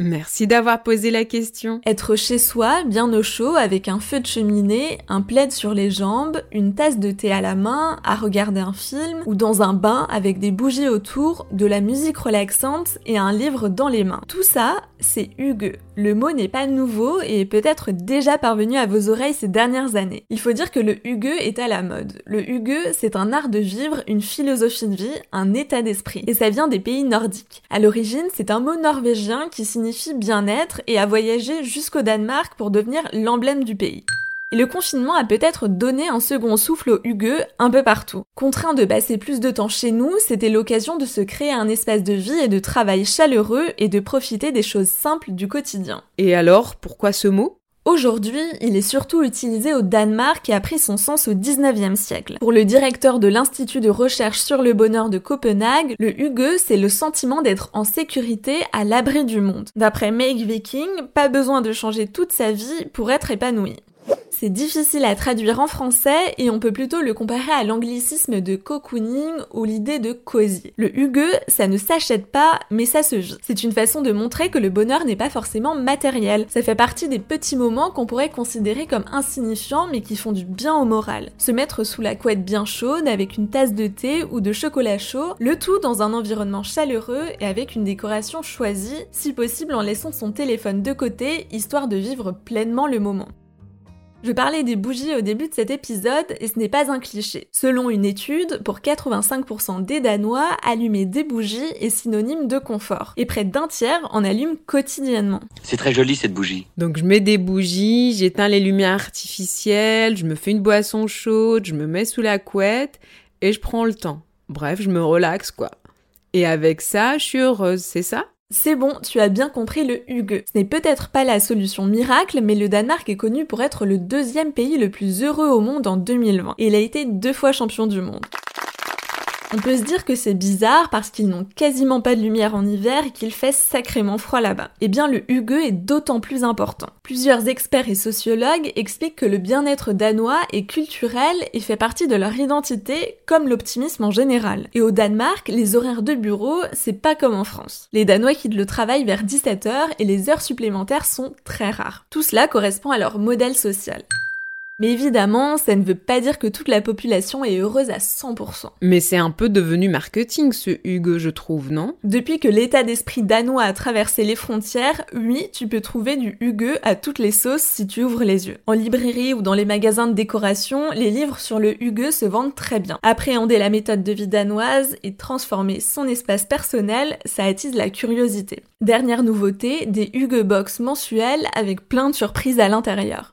Merci d'avoir posé la question. Être chez soi, bien au chaud, avec un feu de cheminée, un plaid sur les jambes, une tasse de thé à la main, à regarder un film, ou dans un bain avec des bougies autour, de la musique relaxante et un livre dans les mains. Tout ça, c'est Hugue. Le mot n'est pas nouveau et est peut-être déjà parvenu à vos oreilles ces dernières années. Il faut dire que le Hugue est à la mode. Le Hugue, c'est un art de vivre, une philosophie de vie, un état d'esprit. Et ça vient des pays nordiques. À l'origine, c'est un mot norvégien qui signifie bien-être et a voyagé jusqu'au Danemark pour devenir l'emblème du pays. Et le confinement a peut-être donné un second souffle aux Hugues un peu partout. Contraint de passer plus de temps chez nous, c'était l'occasion de se créer un espace de vie et de travail chaleureux et de profiter des choses simples du quotidien. Et alors, pourquoi ce mot? Aujourd'hui, il est surtout utilisé au Danemark et a pris son sens au 19e siècle. Pour le directeur de l'Institut de recherche sur le bonheur de Copenhague, le Hugue, c'est le sentiment d'être en sécurité à l'abri du monde. D'après Meg Viking, pas besoin de changer toute sa vie pour être épanoui. C'est difficile à traduire en français et on peut plutôt le comparer à l'anglicisme de cocooning ou l'idée de cosy. Le hugue, ça ne s'achète pas, mais ça se vit. C'est une façon de montrer que le bonheur n'est pas forcément matériel. Ça fait partie des petits moments qu'on pourrait considérer comme insignifiants mais qui font du bien au moral. Se mettre sous la couette bien chaude avec une tasse de thé ou de chocolat chaud, le tout dans un environnement chaleureux et avec une décoration choisie, si possible en laissant son téléphone de côté, histoire de vivre pleinement le moment. Je parlais des bougies au début de cet épisode et ce n'est pas un cliché. Selon une étude, pour 85% des Danois, allumer des bougies est synonyme de confort. Et près d'un tiers en allument quotidiennement. C'est très joli cette bougie. Donc je mets des bougies, j'éteins les lumières artificielles, je me fais une boisson chaude, je me mets sous la couette et je prends le temps. Bref, je me relaxe quoi. Et avec ça, je suis heureuse, c'est ça? C'est bon, tu as bien compris le Hugue. Ce n'est peut-être pas la solution miracle, mais le Danemark est connu pour être le deuxième pays le plus heureux au monde en 2020. Et il a été deux fois champion du monde. On peut se dire que c'est bizarre parce qu'ils n'ont quasiment pas de lumière en hiver et qu'il fait sacrément froid là-bas. Eh bien, le Hugue est d'autant plus important. Plusieurs experts et sociologues expliquent que le bien-être danois est culturel et fait partie de leur identité, comme l'optimisme en général. Et au Danemark, les horaires de bureau, c'est pas comme en France. Les Danois quittent le travail vers 17h et les heures supplémentaires sont très rares. Tout cela correspond à leur modèle social. Mais évidemment, ça ne veut pas dire que toute la population est heureuse à 100%. Mais c'est un peu devenu marketing ce Hugo, je trouve, non? Depuis que l'état d'esprit danois a traversé les frontières, oui, tu peux trouver du Hugo à toutes les sauces si tu ouvres les yeux. En librairie ou dans les magasins de décoration, les livres sur le Hugo se vendent très bien. Appréhender la méthode de vie danoise et transformer son espace personnel, ça attise la curiosité. Dernière nouveauté, des Hugo Box mensuels avec plein de surprises à l'intérieur.